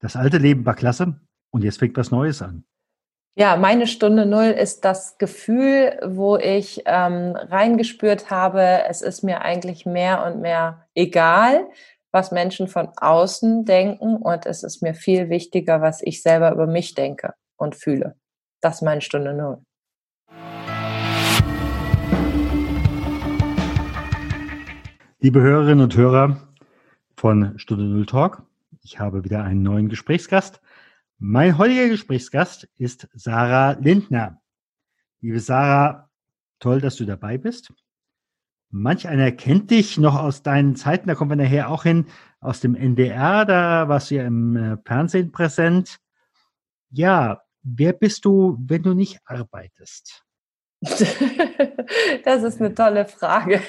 das alte Leben war klasse und jetzt fängt was Neues an. Ja, meine Stunde Null ist das Gefühl, wo ich ähm, reingespürt habe, es ist mir eigentlich mehr und mehr egal, was Menschen von außen denken und es ist mir viel wichtiger, was ich selber über mich denke und fühle. Das ist meine Stunde Null. Liebe Hörerinnen und Hörer von Stunde Null Talk, ich habe wieder einen neuen Gesprächsgast. Mein heutiger Gesprächsgast ist Sarah Lindner. Liebe Sarah, toll, dass du dabei bist. Manch einer kennt dich noch aus deinen Zeiten, da kommen wir nachher auch hin, aus dem NDR, da warst du ja im äh, Fernsehen präsent. Ja, wer bist du, wenn du nicht arbeitest? Das ist eine tolle Frage.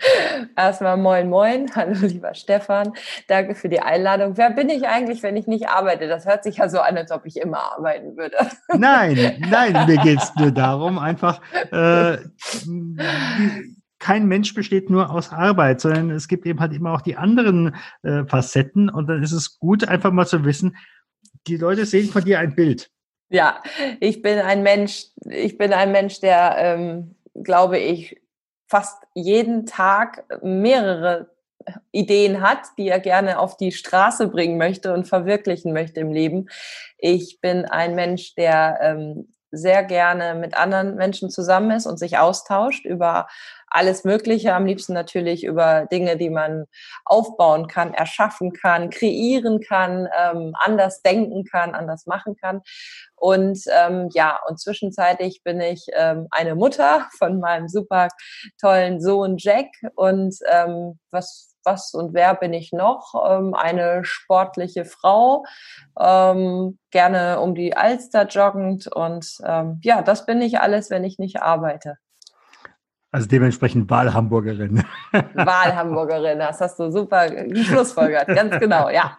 Erstmal moin moin, hallo lieber Stefan, danke für die Einladung. Wer bin ich eigentlich, wenn ich nicht arbeite? Das hört sich ja so an, als ob ich immer arbeiten würde. Nein, nein, mir geht es nur darum, einfach, äh, kein Mensch besteht nur aus Arbeit, sondern es gibt eben halt immer auch die anderen äh, Facetten und dann ist es gut, einfach mal zu wissen, die Leute sehen von dir ein Bild. Ja, ich bin ein Mensch, ich bin ein Mensch, der, ähm, glaube ich, fast jeden Tag mehrere Ideen hat, die er gerne auf die Straße bringen möchte und verwirklichen möchte im Leben. Ich bin ein Mensch, der ähm, sehr gerne mit anderen Menschen zusammen ist und sich austauscht über alles Mögliche, am liebsten natürlich über Dinge, die man aufbauen kann, erschaffen kann, kreieren kann, ähm, anders denken kann, anders machen kann. Und ähm, ja, und zwischenzeitlich bin ich ähm, eine Mutter von meinem super tollen Sohn Jack. Und ähm, was was und wer bin ich noch? Ähm, eine sportliche Frau, ähm, gerne um die Alster joggend und ähm, ja, das bin ich alles, wenn ich nicht arbeite. Also dementsprechend Wahlhamburgerin. Wahlhamburgerin, das hast du super geschlussfolgert, ganz genau, ja.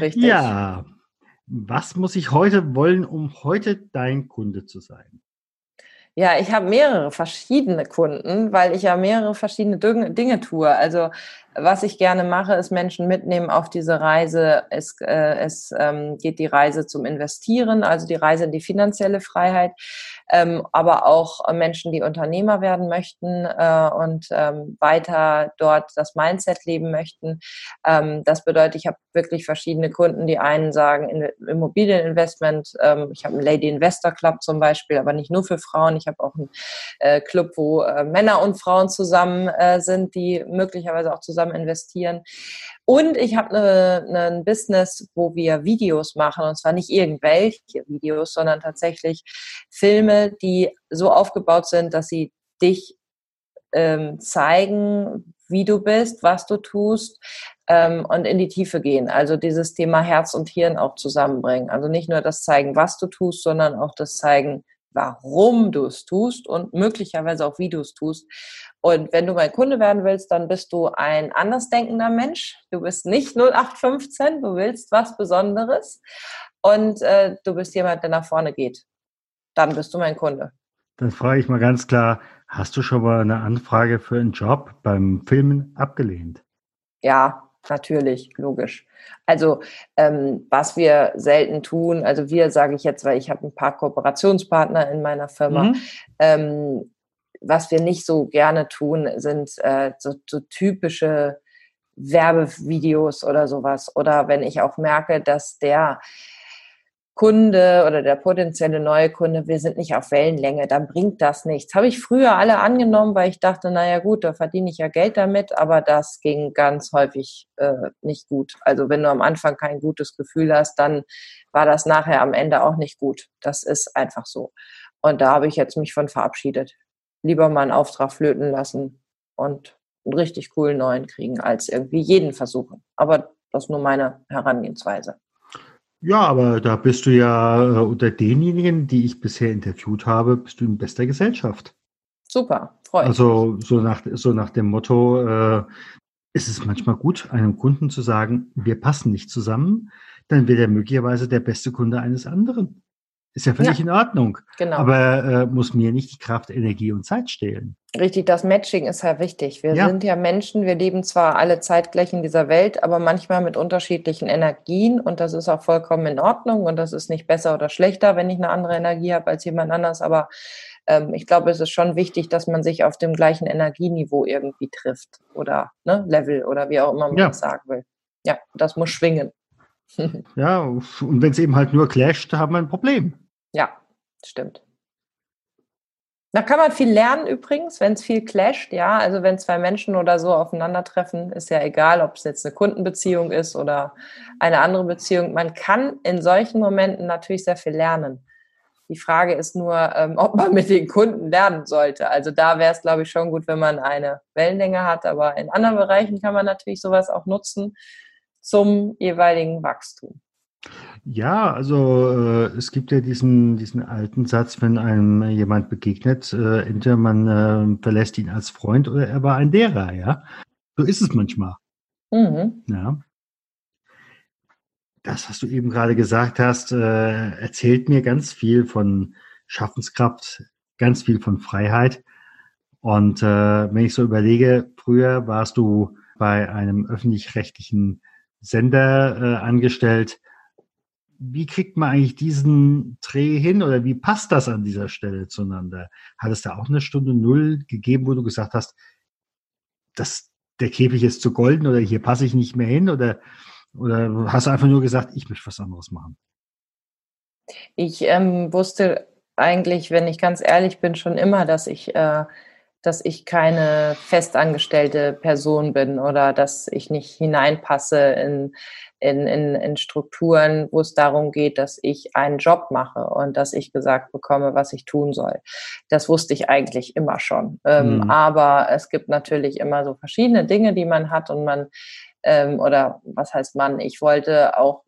Richtig. Ja, was muss ich heute wollen, um heute dein Kunde zu sein? Ja, ich habe mehrere verschiedene Kunden, weil ich ja mehrere verschiedene Dinge tue. Also was ich gerne mache, ist Menschen mitnehmen auf diese Reise. Es, äh, es ähm, geht die Reise zum Investieren, also die Reise in die finanzielle Freiheit ähm, aber auch Menschen, die Unternehmer werden möchten äh, und ähm, weiter dort das Mindset leben möchten. Ähm, das bedeutet, ich habe wirklich verschiedene Kunden, die einen sagen in, Immobilieninvestment. Ähm, ich habe einen Lady Investor Club zum Beispiel, aber nicht nur für Frauen. Ich habe auch einen äh, Club, wo äh, Männer und Frauen zusammen äh, sind, die möglicherweise auch zusammen investieren. Und ich habe ne, ne, ein Business, wo wir Videos machen, und zwar nicht irgendwelche Videos, sondern tatsächlich Filme, die so aufgebaut sind, dass sie dich ähm, zeigen, wie du bist, was du tust ähm, und in die Tiefe gehen. Also dieses Thema Herz und Hirn auch zusammenbringen. Also nicht nur das zeigen, was du tust, sondern auch das zeigen, warum du es tust und möglicherweise auch, wie du es tust. Und wenn du mein Kunde werden willst, dann bist du ein andersdenkender Mensch. Du bist nicht 0815, du willst was Besonderes und äh, du bist jemand, der nach vorne geht. Dann bist du mein Kunde. Dann frage ich mal ganz klar, hast du schon mal eine Anfrage für einen Job beim Filmen abgelehnt? Ja, natürlich, logisch. Also ähm, was wir selten tun, also wir sage ich jetzt, weil ich habe ein paar Kooperationspartner in meiner Firma, mhm. ähm, was wir nicht so gerne tun, sind äh, so, so typische Werbevideos oder sowas. Oder wenn ich auch merke, dass der Kunde oder der potenzielle neue Kunde, wir sind nicht auf Wellenlänge, dann bringt das nichts. Habe ich früher alle angenommen, weil ich dachte, naja gut, da verdiene ich ja Geld damit, aber das ging ganz häufig äh, nicht gut. Also wenn du am Anfang kein gutes Gefühl hast, dann war das nachher am Ende auch nicht gut. Das ist einfach so. Und da habe ich jetzt mich von verabschiedet. Lieber mal einen Auftrag flöten lassen und einen richtig coolen neuen kriegen, als irgendwie jeden versuchen. Aber das ist nur meine Herangehensweise. Ja, aber da bist du ja äh, unter denjenigen, die ich bisher interviewt habe, bist du in bester Gesellschaft. Super, freut Also so nach, so nach dem Motto, äh, ist es manchmal gut, einem Kunden zu sagen, wir passen nicht zusammen, dann wird er möglicherweise der beste Kunde eines anderen. Ist ja völlig ja, in Ordnung. Genau. Aber äh, muss mir nicht die Kraft, Energie und Zeit stehlen. Richtig, das Matching ist ja wichtig. Wir ja. sind ja Menschen, wir leben zwar alle zeitgleich in dieser Welt, aber manchmal mit unterschiedlichen Energien und das ist auch vollkommen in Ordnung und das ist nicht besser oder schlechter, wenn ich eine andere Energie habe als jemand anders. Aber ähm, ich glaube, es ist schon wichtig, dass man sich auf dem gleichen Energieniveau irgendwie trifft oder ne, Level oder wie auch immer man ja. das sagen will. Ja, das muss schwingen. ja, und wenn es eben halt nur clasht, haben wir ein Problem. Ja, stimmt. Da kann man viel lernen übrigens, wenn es viel clasht, ja. Also wenn zwei Menschen oder so aufeinandertreffen, ist ja egal, ob es jetzt eine Kundenbeziehung ist oder eine andere Beziehung. Man kann in solchen Momenten natürlich sehr viel lernen. Die Frage ist nur, ähm, ob man mit den Kunden lernen sollte. Also da wäre es, glaube ich, schon gut, wenn man eine Wellenlänge hat. Aber in anderen Bereichen kann man natürlich sowas auch nutzen zum jeweiligen Wachstum. Ja, also äh, es gibt ja diesen, diesen alten Satz, wenn einem jemand begegnet, äh, entweder man äh, verlässt ihn als Freund oder er war ein derer, ja. So ist es manchmal. Mhm. Ja. Das, was du eben gerade gesagt hast, äh, erzählt mir ganz viel von Schaffenskraft, ganz viel von Freiheit. Und äh, wenn ich so überlege, früher warst du bei einem öffentlich-rechtlichen Sender äh, angestellt wie kriegt man eigentlich diesen Dreh hin oder wie passt das an dieser Stelle zueinander? Hat es da auch eine Stunde Null gegeben, wo du gesagt hast, das, der Käfig ist zu golden oder hier passe ich nicht mehr hin oder, oder hast du einfach nur gesagt, ich möchte was anderes machen? Ich ähm, wusste eigentlich, wenn ich ganz ehrlich bin, schon immer, dass ich, äh, dass ich keine festangestellte Person bin oder dass ich nicht hineinpasse in in, in, in Strukturen, wo es darum geht, dass ich einen Job mache und dass ich gesagt bekomme, was ich tun soll. Das wusste ich eigentlich immer schon. Ähm, mhm. Aber es gibt natürlich immer so verschiedene Dinge, die man hat und man, ähm, oder was heißt man, ich wollte auch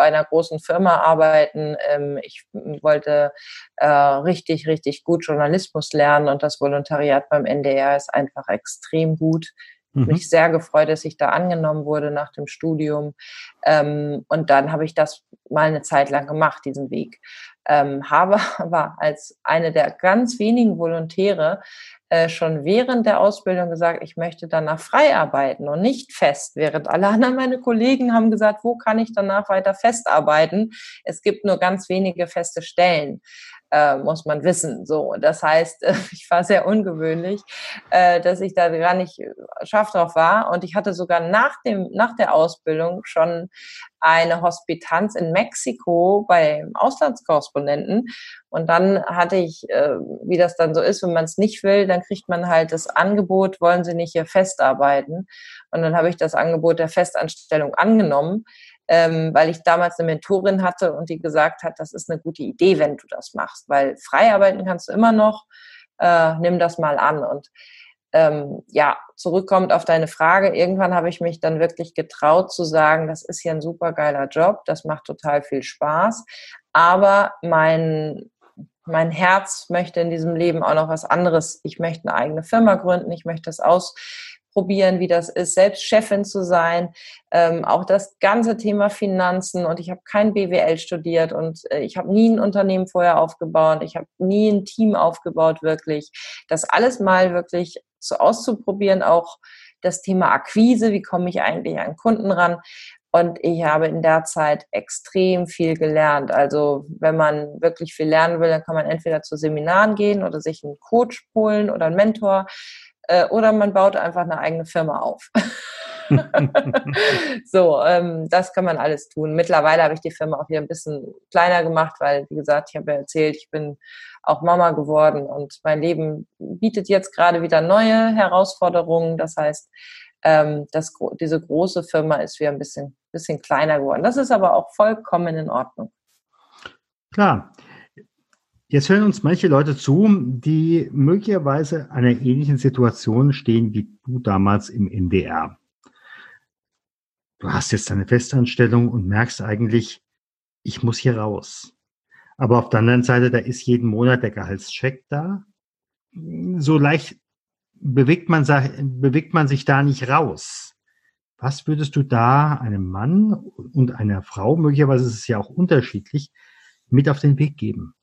bei einer großen Firma arbeiten. Ähm, ich wollte äh, richtig, richtig gut Journalismus lernen und das Volontariat beim NDR ist einfach extrem gut. Mhm. Mich sehr gefreut, dass ich da angenommen wurde nach dem Studium. Ähm, und dann habe ich das mal eine Zeit lang gemacht, diesen Weg. Ähm, habe aber als eine der ganz wenigen Volontäre äh, schon während der Ausbildung gesagt, ich möchte danach frei arbeiten und nicht fest, während alle anderen meine Kollegen haben gesagt, wo kann ich danach weiter festarbeiten? Es gibt nur ganz wenige feste Stellen äh, muss man wissen. So, das heißt, ich war sehr ungewöhnlich, äh, dass ich da gar nicht scharf drauf war. Und ich hatte sogar nach dem nach der Ausbildung schon eine Hospitanz in Mexiko bei Auslandskorrespondenten. Und dann hatte ich, äh, wie das dann so ist, wenn man es nicht will, dann kriegt man halt das Angebot, wollen Sie nicht hier festarbeiten? Und dann habe ich das Angebot der Festanstellung angenommen ähm, weil ich damals eine Mentorin hatte und die gesagt hat, das ist eine gute Idee, wenn du das machst, weil frei arbeiten kannst du immer noch, äh, nimm das mal an. Und ähm, ja, zurückkommt auf deine Frage, irgendwann habe ich mich dann wirklich getraut zu sagen, das ist hier ein super geiler Job, das macht total viel Spaß, aber mein mein Herz möchte in diesem Leben auch noch was anderes. Ich möchte eine eigene Firma gründen, ich möchte das aus probieren, wie das ist, selbst Chefin zu sein. Ähm, auch das ganze Thema Finanzen und ich habe kein BWL studiert und äh, ich habe nie ein Unternehmen vorher aufgebaut, ich habe nie ein Team aufgebaut, wirklich. Das alles mal wirklich so auszuprobieren, auch das Thema Akquise, wie komme ich eigentlich an Kunden ran. Und ich habe in der Zeit extrem viel gelernt. Also wenn man wirklich viel lernen will, dann kann man entweder zu Seminaren gehen oder sich einen Coach holen oder einen Mentor. Äh, oder man baut einfach eine eigene Firma auf. so, ähm, das kann man alles tun. Mittlerweile habe ich die Firma auch wieder ein bisschen kleiner gemacht, weil, wie gesagt, ich habe ja erzählt, ich bin auch Mama geworden und mein Leben bietet jetzt gerade wieder neue Herausforderungen. Das heißt, ähm, das, diese große Firma ist wieder ein bisschen, bisschen kleiner geworden. Das ist aber auch vollkommen in Ordnung. Klar. Jetzt hören uns manche Leute zu, die möglicherweise einer ähnlichen Situation stehen wie du damals im NDR. Du hast jetzt deine Festanstellung und merkst eigentlich, ich muss hier raus. Aber auf der anderen Seite, da ist jeden Monat der Gehaltscheck da. So leicht bewegt man, bewegt man sich da nicht raus. Was würdest du da einem Mann und einer Frau, möglicherweise ist es ja auch unterschiedlich, mit auf den Weg geben?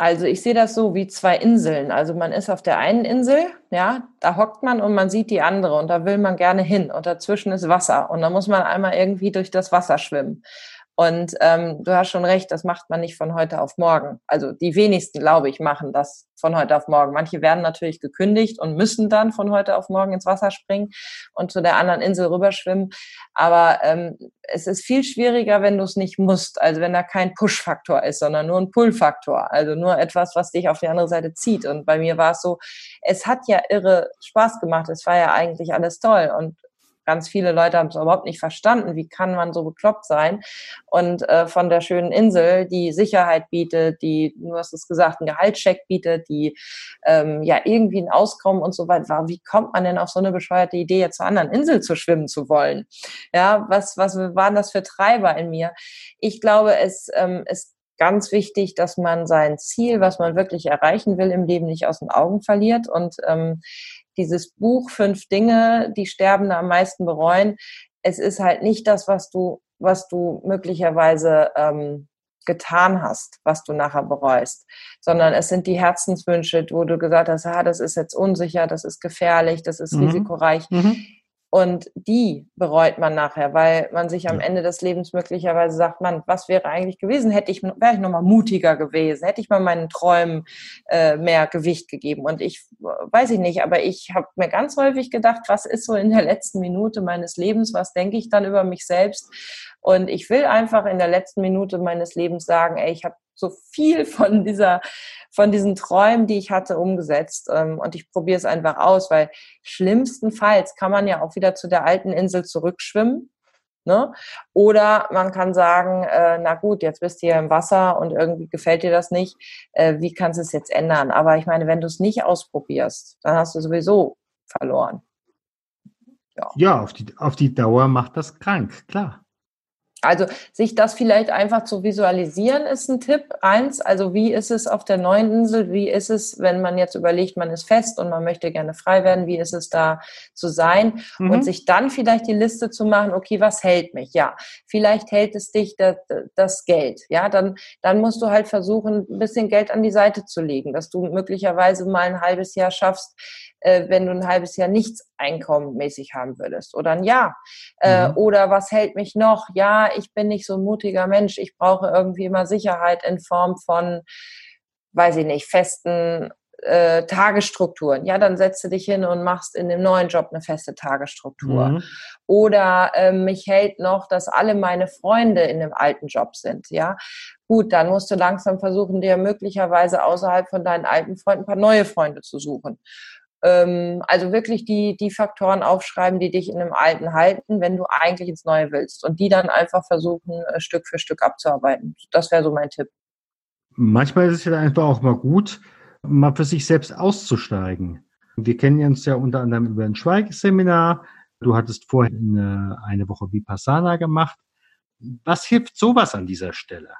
Also ich sehe das so wie zwei Inseln. Also man ist auf der einen Insel, ja, da hockt man und man sieht die andere und da will man gerne hin und dazwischen ist Wasser und da muss man einmal irgendwie durch das Wasser schwimmen. Und ähm, du hast schon recht, das macht man nicht von heute auf morgen. Also die wenigsten, glaube ich, machen das von heute auf morgen. Manche werden natürlich gekündigt und müssen dann von heute auf morgen ins Wasser springen und zu der anderen Insel rüberschwimmen. Aber ähm, es ist viel schwieriger, wenn du es nicht musst. Also wenn da kein Push-Faktor ist, sondern nur ein Pull-Faktor. Also nur etwas, was dich auf die andere Seite zieht. Und bei mir war es so, es hat ja irre Spaß gemacht. Es war ja eigentlich alles toll. Und ganz viele Leute haben es überhaupt nicht verstanden. Wie kann man so bekloppt sein? Und äh, von der schönen Insel, die Sicherheit bietet, die, du hast es gesagt, einen Gehaltscheck bietet, die ähm, ja irgendwie ein Auskommen und so weiter. Wie kommt man denn auf so eine bescheuerte Idee, jetzt zur anderen Insel zu schwimmen zu wollen? Ja, was, was waren das für Treiber in mir? Ich glaube, es ähm, ist ganz wichtig, dass man sein Ziel, was man wirklich erreichen will im Leben, nicht aus den Augen verliert und ähm, dieses Buch Fünf Dinge, die Sterbende am meisten bereuen, es ist halt nicht das, was du, was du möglicherweise ähm, getan hast, was du nachher bereust, sondern es sind die Herzenswünsche, wo du gesagt hast, ah, das ist jetzt unsicher, das ist gefährlich, das ist mhm. risikoreich. Mhm. Und die bereut man nachher, weil man sich am Ende des Lebens möglicherweise sagt, man, was wäre eigentlich gewesen? Hätte ich, wäre ich nochmal mutiger gewesen? Hätte ich mal meinen Träumen äh, mehr Gewicht gegeben? Und ich, weiß ich nicht, aber ich habe mir ganz häufig gedacht, was ist so in der letzten Minute meines Lebens? Was denke ich dann über mich selbst? Und ich will einfach in der letzten Minute meines Lebens sagen, ey, ich habe so viel von dieser, von diesen Träumen, die ich hatte, umgesetzt. Ähm, und ich probiere es einfach aus, weil schlimmstenfalls kann man ja auch wieder zu der alten Insel zurückschwimmen. Ne? Oder man kann sagen, äh, na gut, jetzt bist du hier im Wasser und irgendwie gefällt dir das nicht. Äh, wie kannst du es jetzt ändern? Aber ich meine, wenn du es nicht ausprobierst, dann hast du sowieso verloren. Ja, ja auf, die, auf die Dauer macht das krank, klar. Also sich das vielleicht einfach zu visualisieren ist ein Tipp. Eins, also wie ist es auf der neuen Insel? Wie ist es, wenn man jetzt überlegt, man ist fest und man möchte gerne frei werden? Wie ist es da zu sein? Mhm. Und sich dann vielleicht die Liste zu machen, okay, was hält mich? Ja, vielleicht hält es dich das, das Geld. Ja, dann, dann musst du halt versuchen, ein bisschen Geld an die Seite zu legen, dass du möglicherweise mal ein halbes Jahr schaffst, äh, wenn du ein halbes Jahr nichts einkommenmäßig haben würdest oder ein Jahr. Äh, mhm. Oder was hält mich noch? Ja, ich bin nicht so ein mutiger Mensch. Ich brauche irgendwie immer Sicherheit in Form von, weiß ich nicht, festen äh, Tagesstrukturen. Ja, dann setze dich hin und machst in dem neuen Job eine feste Tagesstruktur. Mhm. Oder äh, mich hält noch, dass alle meine Freunde in dem alten Job sind. Ja, gut, dann musst du langsam versuchen, dir möglicherweise außerhalb von deinen alten Freunden ein paar neue Freunde zu suchen. Ähm, also wirklich die, die Faktoren aufschreiben, die dich in einem Alten halten, wenn du eigentlich ins Neue willst. Und die dann einfach versuchen, äh, Stück für Stück abzuarbeiten. Das wäre so mein Tipp. Manchmal ist es ja einfach auch mal gut, mal für sich selbst auszusteigen. Wir kennen uns ja unter anderem über ein Schweigeseminar. Du hattest vorhin eine, eine Woche Vipassana gemacht. Was hilft sowas an dieser Stelle?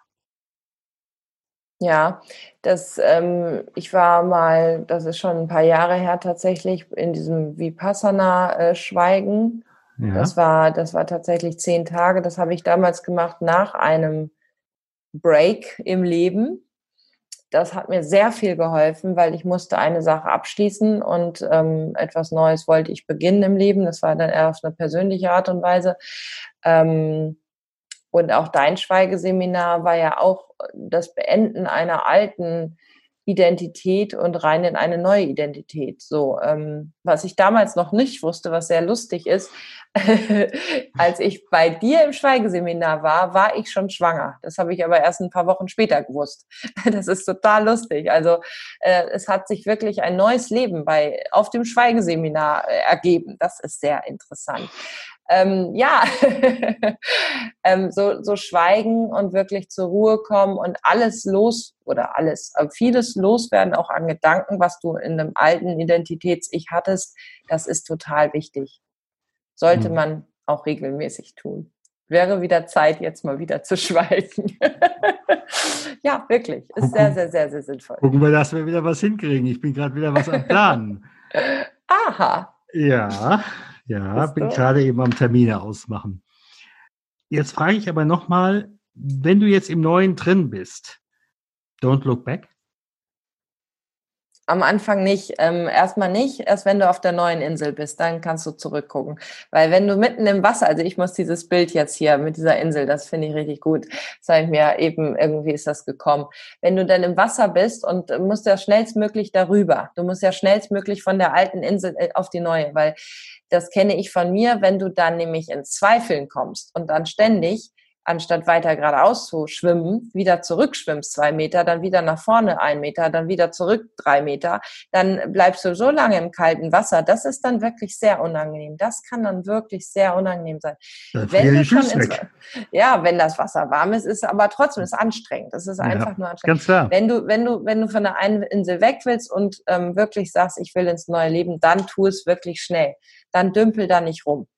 Ja, das, ähm, ich war mal, das ist schon ein paar Jahre her tatsächlich, in diesem Vipassana-Schweigen. Ja. Das war, das war tatsächlich zehn Tage. Das habe ich damals gemacht nach einem Break im Leben. Das hat mir sehr viel geholfen, weil ich musste eine Sache abschließen und ähm, etwas Neues wollte ich beginnen im Leben. Das war dann eher auf eine persönliche Art und Weise. Ähm, und auch dein Schweigeseminar war ja auch das Beenden einer alten Identität und rein in eine neue Identität. So, ähm, was ich damals noch nicht wusste, was sehr lustig ist, als ich bei dir im Schweigeseminar war, war ich schon schwanger. Das habe ich aber erst ein paar Wochen später gewusst. Das ist total lustig. Also äh, es hat sich wirklich ein neues Leben bei auf dem Schweigeseminar äh, ergeben. Das ist sehr interessant ähm, ja, ähm, so, so schweigen und wirklich zur Ruhe kommen und alles los oder alles, äh, vieles loswerden, auch an Gedanken, was du in einem alten Identitäts-Ich hattest, das ist total wichtig. Sollte mhm. man auch regelmäßig tun. wäre wieder Zeit, jetzt mal wieder zu schweigen. ja, wirklich. Ist gucken, sehr, sehr, sehr, sehr sinnvoll. Gucken wir, dass wir wieder was hinkriegen. Ich bin gerade wieder was am Planen. Aha. Ja, ja, bin gerade eben am Termine ausmachen. Jetzt frage ich aber nochmal, wenn du jetzt im Neuen drin bist, don't look back. Am Anfang nicht, ähm, erstmal nicht, erst wenn du auf der neuen Insel bist, dann kannst du zurückgucken. Weil wenn du mitten im Wasser, also ich muss dieses Bild jetzt hier mit dieser Insel, das finde ich richtig gut, sage ich mir eben, irgendwie ist das gekommen. Wenn du dann im Wasser bist und musst ja schnellstmöglich darüber, du musst ja schnellstmöglich von der alten Insel äh, auf die neue, weil das kenne ich von mir, wenn du dann nämlich in Zweifeln kommst und dann ständig anstatt weiter geradeaus zu schwimmen, wieder zurückschwimmst zwei Meter, dann wieder nach vorne ein Meter, dann wieder zurück drei Meter, dann bleibst du so lange im kalten Wasser. Das ist dann wirklich sehr unangenehm. Das kann dann wirklich sehr unangenehm sein. wenn du schon ins, ja, wenn das Wasser warm ist, ist aber trotzdem ist anstrengend. Das ist einfach ja, nur anstrengend. Ganz klar. Wenn du, wenn du, wenn du von der einen Insel weg willst und ähm, wirklich sagst, ich will ins neue Leben, dann tu es wirklich schnell. Dann dümpel da nicht rum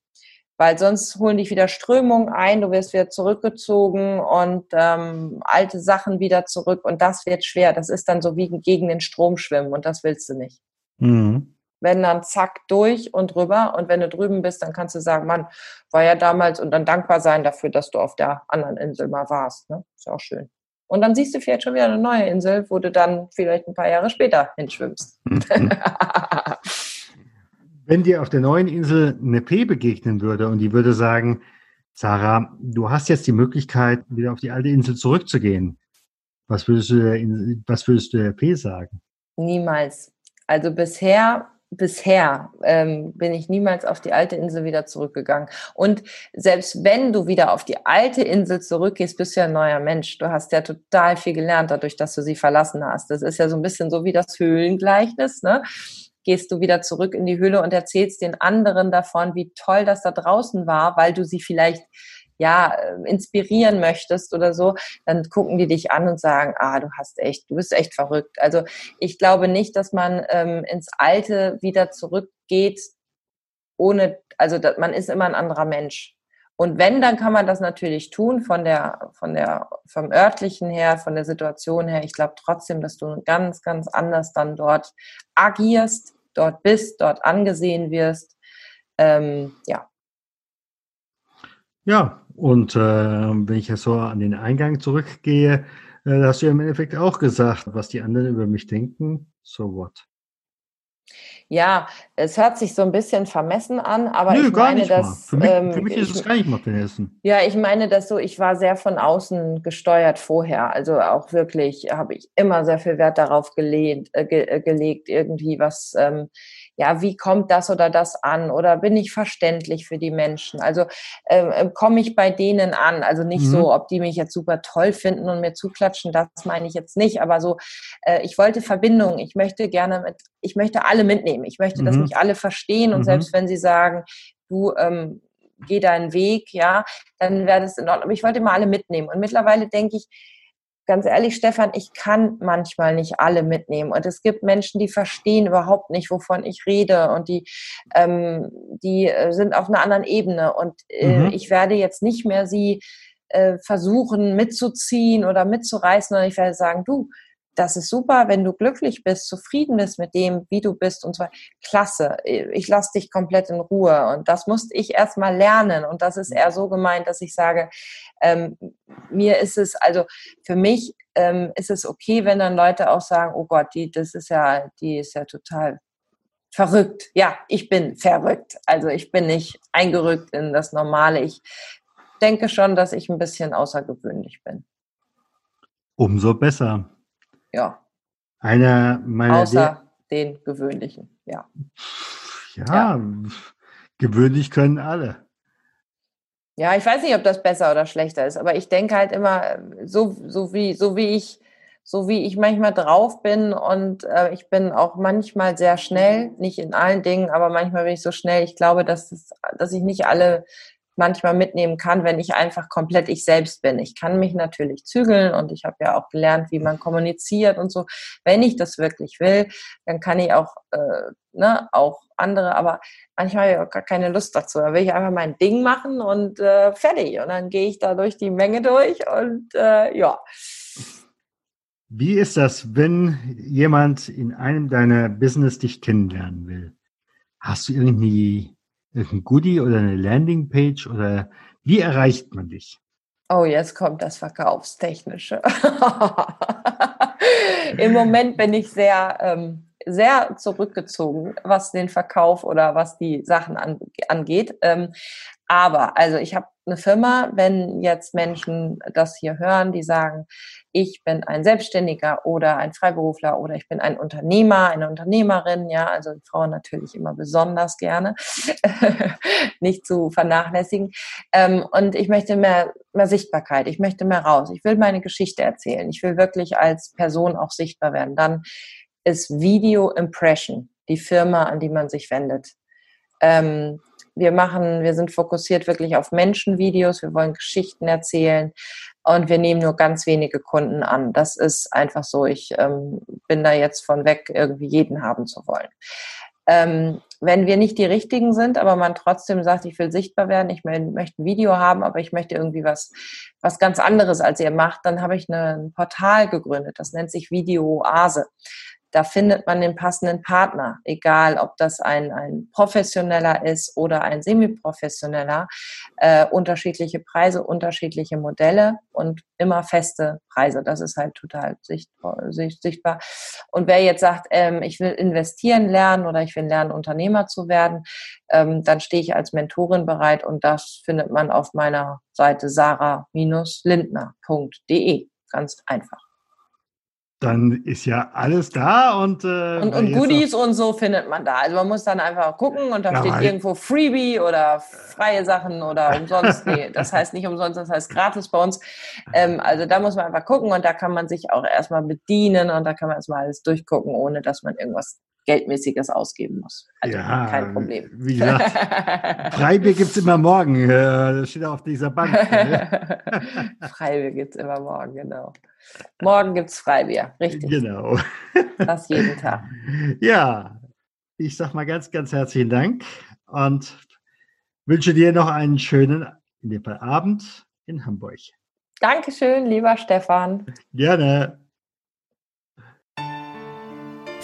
weil sonst holen dich wieder Strömungen ein, du wirst wieder zurückgezogen und ähm, alte Sachen wieder zurück und das wird schwer. Das ist dann so wie gegen den Strom schwimmen und das willst du nicht. Mhm. Wenn dann zack durch und rüber und wenn du drüben bist, dann kannst du sagen, Mann, war ja damals und dann dankbar sein dafür, dass du auf der anderen Insel mal warst. Ne? Ist auch schön. Und dann siehst du vielleicht schon wieder eine neue Insel, wo du dann vielleicht ein paar Jahre später hinschwimmst. Mhm. Wenn dir auf der neuen Insel eine P begegnen würde und die würde sagen, Sarah, du hast jetzt die Möglichkeit, wieder auf die alte Insel zurückzugehen. Was würdest du der, was würdest du der P sagen? Niemals. Also bisher, bisher ähm, bin ich niemals auf die alte Insel wieder zurückgegangen. Und selbst wenn du wieder auf die alte Insel zurückgehst, bist du ja ein neuer Mensch. Du hast ja total viel gelernt dadurch, dass du sie verlassen hast. Das ist ja so ein bisschen so wie das Höhlengleichnis. Ne? Gehst du wieder zurück in die Höhle und erzählst den anderen davon, wie toll das da draußen war, weil du sie vielleicht ja, äh, inspirieren möchtest oder so, dann gucken die dich an und sagen, ah, du hast echt, du bist echt verrückt. Also ich glaube nicht, dass man ähm, ins Alte wieder zurückgeht, ohne, also man ist immer ein anderer Mensch. Und wenn, dann kann man das natürlich tun von der, von der, vom örtlichen her, von der Situation her. Ich glaube trotzdem, dass du ganz, ganz anders dann dort agierst, dort bist, dort angesehen wirst. Ähm, ja. Ja, und äh, wenn ich jetzt so an den Eingang zurückgehe, äh, hast du ja im Endeffekt auch gesagt, was die anderen über mich denken. So what? Ja, es hört sich so ein bisschen vermessen an, aber Nö, ich meine, dass. Für mich, ähm, für mich ist ich, es gar nicht mal vermessen. Ja, ich meine, dass so, ich war sehr von außen gesteuert vorher. Also auch wirklich habe ich immer sehr viel Wert darauf gelehnt, äh, ge, äh, gelegt, irgendwie was. Ähm, ja, wie kommt das oder das an? Oder bin ich verständlich für die Menschen? Also ähm, äh, komme ich bei denen an? Also nicht mhm. so, ob die mich jetzt super toll finden und mir zuklatschen, das meine ich jetzt nicht, aber so, äh, ich wollte Verbindung, ich möchte gerne mit, ich möchte alle mitnehmen, ich möchte, mhm. dass mich alle verstehen und mhm. selbst wenn sie sagen, du, ähm, geh deinen Weg, ja, dann wäre das in Ordnung. Aber ich wollte immer alle mitnehmen. Und mittlerweile denke ich, ganz ehrlich, Stefan, ich kann manchmal nicht alle mitnehmen. Und es gibt Menschen, die verstehen überhaupt nicht, wovon ich rede. Und die, ähm, die äh, sind auf einer anderen Ebene. Und äh, mhm. ich werde jetzt nicht mehr sie äh, versuchen mitzuziehen oder mitzureißen, sondern ich werde sagen, du, das ist super, wenn du glücklich bist, zufrieden bist mit dem, wie du bist und zwar klasse. Ich lasse dich komplett in Ruhe und das musste ich erstmal lernen und das ist eher so gemeint, dass ich sage, ähm, mir ist es also für mich ähm, ist es okay, wenn dann Leute auch sagen, oh Gott, die das ist ja, die ist ja total verrückt. Ja, ich bin verrückt. Also ich bin nicht eingerückt in das Normale. Ich denke schon, dass ich ein bisschen außergewöhnlich bin. Umso besser ja. Einer meiner. Außer den gewöhnlichen, ja. ja. Ja, gewöhnlich können alle. Ja, ich weiß nicht, ob das besser oder schlechter ist, aber ich denke halt immer, so, so, wie, so wie ich, so wie ich manchmal drauf bin und äh, ich bin auch manchmal sehr schnell, nicht in allen Dingen, aber manchmal bin ich so schnell. Ich glaube, dass, es, dass ich nicht alle manchmal mitnehmen kann, wenn ich einfach komplett ich selbst bin. Ich kann mich natürlich zügeln und ich habe ja auch gelernt, wie man kommuniziert und so. Wenn ich das wirklich will, dann kann ich auch, äh, ne, auch andere, aber manchmal habe ich auch gar keine Lust dazu. Da will ich einfach mein Ding machen und äh, fertig. Und dann gehe ich da durch die Menge durch und äh, ja. Wie ist das, wenn jemand in einem deiner Business dich kennenlernen will? Hast du irgendwie ein Goodie oder eine Landingpage oder wie erreicht man dich? Oh, jetzt kommt das Verkaufstechnische. Im Moment bin ich sehr, ähm, sehr zurückgezogen, was den Verkauf oder was die Sachen angeht. Ähm, aber, also ich habe eine Firma, wenn jetzt Menschen das hier hören, die sagen, ich bin ein Selbstständiger oder ein Freiberufler oder ich bin ein Unternehmer, eine Unternehmerin, ja, also Frauen natürlich immer besonders gerne, nicht zu vernachlässigen. Ähm, und ich möchte mehr, mehr Sichtbarkeit, ich möchte mehr raus, ich will meine Geschichte erzählen, ich will wirklich als Person auch sichtbar werden. Dann ist Video Impression die Firma, an die man sich wendet. Ähm, wir machen, wir sind fokussiert wirklich auf Menschenvideos, wir wollen Geschichten erzählen und wir nehmen nur ganz wenige Kunden an. Das ist einfach so. Ich ähm, bin da jetzt von weg, irgendwie jeden haben zu wollen. Ähm, wenn wir nicht die richtigen sind, aber man trotzdem sagt, ich will sichtbar werden, ich möchte ein Video haben, aber ich möchte irgendwie was, was ganz anderes als ihr macht, dann habe ich ein Portal gegründet. Das nennt sich Video Oase da findet man den passenden Partner, egal ob das ein, ein professioneller ist oder ein semi-professioneller. Äh, unterschiedliche Preise, unterschiedliche Modelle und immer feste Preise. Das ist halt total sichtbar. Und wer jetzt sagt, ähm, ich will investieren lernen oder ich will lernen, Unternehmer zu werden, ähm, dann stehe ich als Mentorin bereit und das findet man auf meiner Seite sarah-lindner.de. Ganz einfach dann ist ja alles da und äh, und, und Goodies und so findet man da. Also man muss dann einfach gucken und da ja, steht irgendwo Freebie oder freie Sachen oder umsonst. nee, das heißt nicht umsonst, das heißt gratis bei uns. Ähm, also da muss man einfach gucken und da kann man sich auch erstmal bedienen und da kann man erstmal alles durchgucken, ohne dass man irgendwas Geldmäßiges ausgeben muss. Also ja, kein Problem. Wie gesagt, Freibier gibt es immer morgen. Das steht auf dieser Bank. Ne? Freibier gibt es immer morgen, genau. Morgen gibt es Freibier, richtig. Genau. Das jeden Tag. Ja, ich sag mal ganz, ganz herzlichen Dank und wünsche dir noch einen schönen, in dem Fall Abend in Hamburg. Dankeschön, lieber Stefan. Gerne.